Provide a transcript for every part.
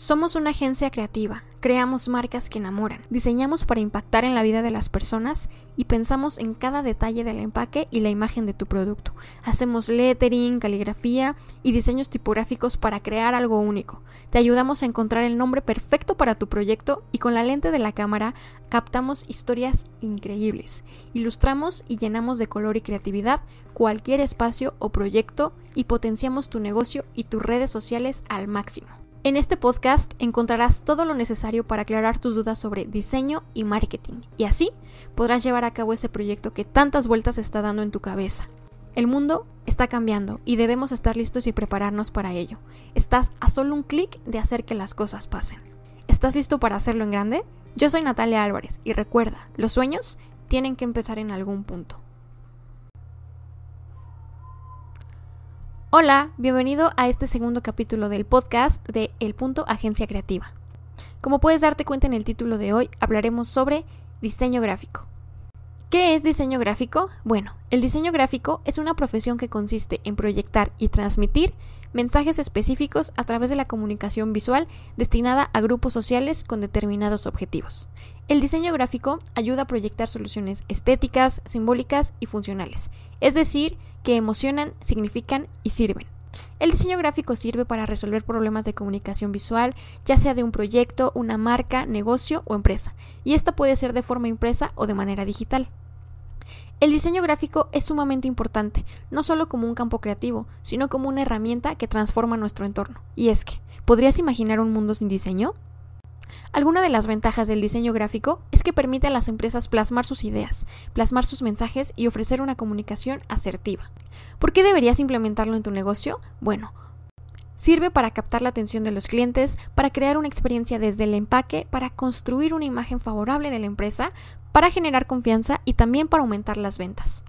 Somos una agencia creativa, creamos marcas que enamoran, diseñamos para impactar en la vida de las personas y pensamos en cada detalle del empaque y la imagen de tu producto. Hacemos lettering, caligrafía y diseños tipográficos para crear algo único. Te ayudamos a encontrar el nombre perfecto para tu proyecto y con la lente de la cámara captamos historias increíbles. Ilustramos y llenamos de color y creatividad cualquier espacio o proyecto y potenciamos tu negocio y tus redes sociales al máximo. En este podcast encontrarás todo lo necesario para aclarar tus dudas sobre diseño y marketing, y así podrás llevar a cabo ese proyecto que tantas vueltas está dando en tu cabeza. El mundo está cambiando y debemos estar listos y prepararnos para ello. Estás a solo un clic de hacer que las cosas pasen. ¿Estás listo para hacerlo en grande? Yo soy Natalia Álvarez y recuerda, los sueños tienen que empezar en algún punto. Hola, bienvenido a este segundo capítulo del podcast de El Punto Agencia Creativa. Como puedes darte cuenta en el título de hoy, hablaremos sobre diseño gráfico. ¿Qué es diseño gráfico? Bueno, el diseño gráfico es una profesión que consiste en proyectar y transmitir mensajes específicos a través de la comunicación visual destinada a grupos sociales con determinados objetivos. El diseño gráfico ayuda a proyectar soluciones estéticas, simbólicas y funcionales, es decir, que emocionan, significan y sirven. El diseño gráfico sirve para resolver problemas de comunicación visual, ya sea de un proyecto, una marca, negocio o empresa, y esta puede ser de forma impresa o de manera digital. El diseño gráfico es sumamente importante, no solo como un campo creativo, sino como una herramienta que transforma nuestro entorno. Y es que, ¿podrías imaginar un mundo sin diseño? Alguna de las ventajas del diseño gráfico es que permite a las empresas plasmar sus ideas, plasmar sus mensajes y ofrecer una comunicación asertiva. ¿Por qué deberías implementarlo en tu negocio? Bueno, Sirve para captar la atención de los clientes, para crear una experiencia desde el empaque, para construir una imagen favorable de la empresa, para generar confianza y también para aumentar las ventas.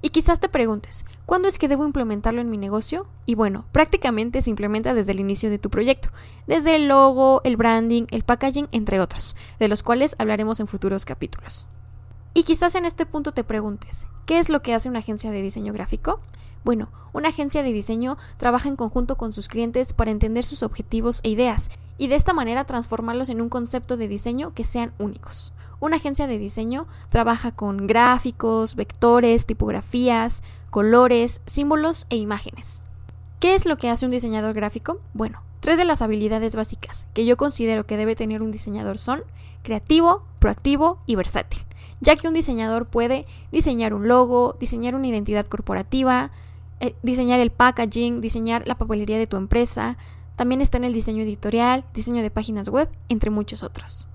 Y quizás te preguntes, ¿cuándo es que debo implementarlo en mi negocio? Y bueno, prácticamente se implementa desde el inicio de tu proyecto, desde el logo, el branding, el packaging, entre otros, de los cuales hablaremos en futuros capítulos. Y quizás en este punto te preguntes, ¿qué es lo que hace una agencia de diseño gráfico? Bueno, una agencia de diseño trabaja en conjunto con sus clientes para entender sus objetivos e ideas y de esta manera transformarlos en un concepto de diseño que sean únicos. Una agencia de diseño trabaja con gráficos, vectores, tipografías, colores, símbolos e imágenes. ¿Qué es lo que hace un diseñador gráfico? Bueno, tres de las habilidades básicas que yo considero que debe tener un diseñador son creativo, proactivo y versátil, ya que un diseñador puede diseñar un logo, diseñar una identidad corporativa, eh, diseñar el packaging, diseñar la papelería de tu empresa, también está en el diseño editorial, diseño de páginas web, entre muchos otros.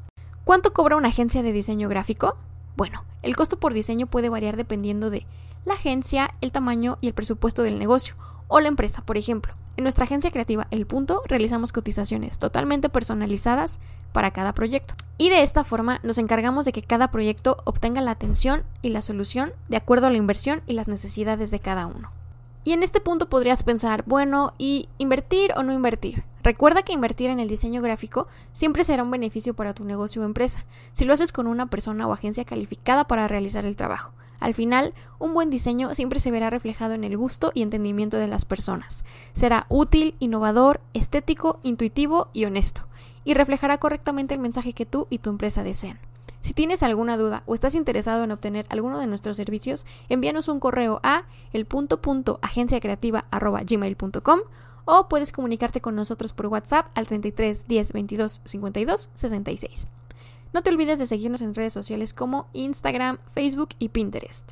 ¿Cuánto cobra una agencia de diseño gráfico? Bueno, el costo por diseño puede variar dependiendo de la agencia, el tamaño y el presupuesto del negocio o la empresa, por ejemplo. En nuestra agencia creativa El Punto realizamos cotizaciones totalmente personalizadas para cada proyecto. Y de esta forma nos encargamos de que cada proyecto obtenga la atención y la solución de acuerdo a la inversión y las necesidades de cada uno. Y en este punto podrías pensar, bueno, ¿y invertir o no invertir? Recuerda que invertir en el diseño gráfico siempre será un beneficio para tu negocio o empresa, si lo haces con una persona o agencia calificada para realizar el trabajo. Al final, un buen diseño siempre se verá reflejado en el gusto y entendimiento de las personas. Será útil, innovador, estético, intuitivo y honesto, y reflejará correctamente el mensaje que tú y tu empresa desean. Si tienes alguna duda o estás interesado en obtener alguno de nuestros servicios, envíanos un correo a el.agenciacreativa.gmail.com o puedes comunicarte con nosotros por WhatsApp al 33 10 22 52 66. No te olvides de seguirnos en redes sociales como Instagram, Facebook y Pinterest.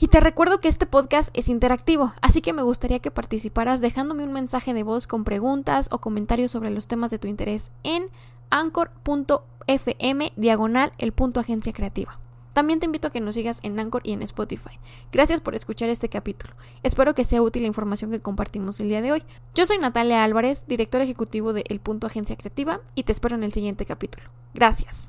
Y te recuerdo que este podcast es interactivo, así que me gustaría que participaras dejándome un mensaje de voz con preguntas o comentarios sobre los temas de tu interés en anchor.fm diagonal el punto agencia creativa. También te invito a que nos sigas en Anchor y en Spotify. Gracias por escuchar este capítulo. Espero que sea útil la información que compartimos el día de hoy. Yo soy Natalia Álvarez, director ejecutivo de El Punto Agencia Creativa, y te espero en el siguiente capítulo. Gracias.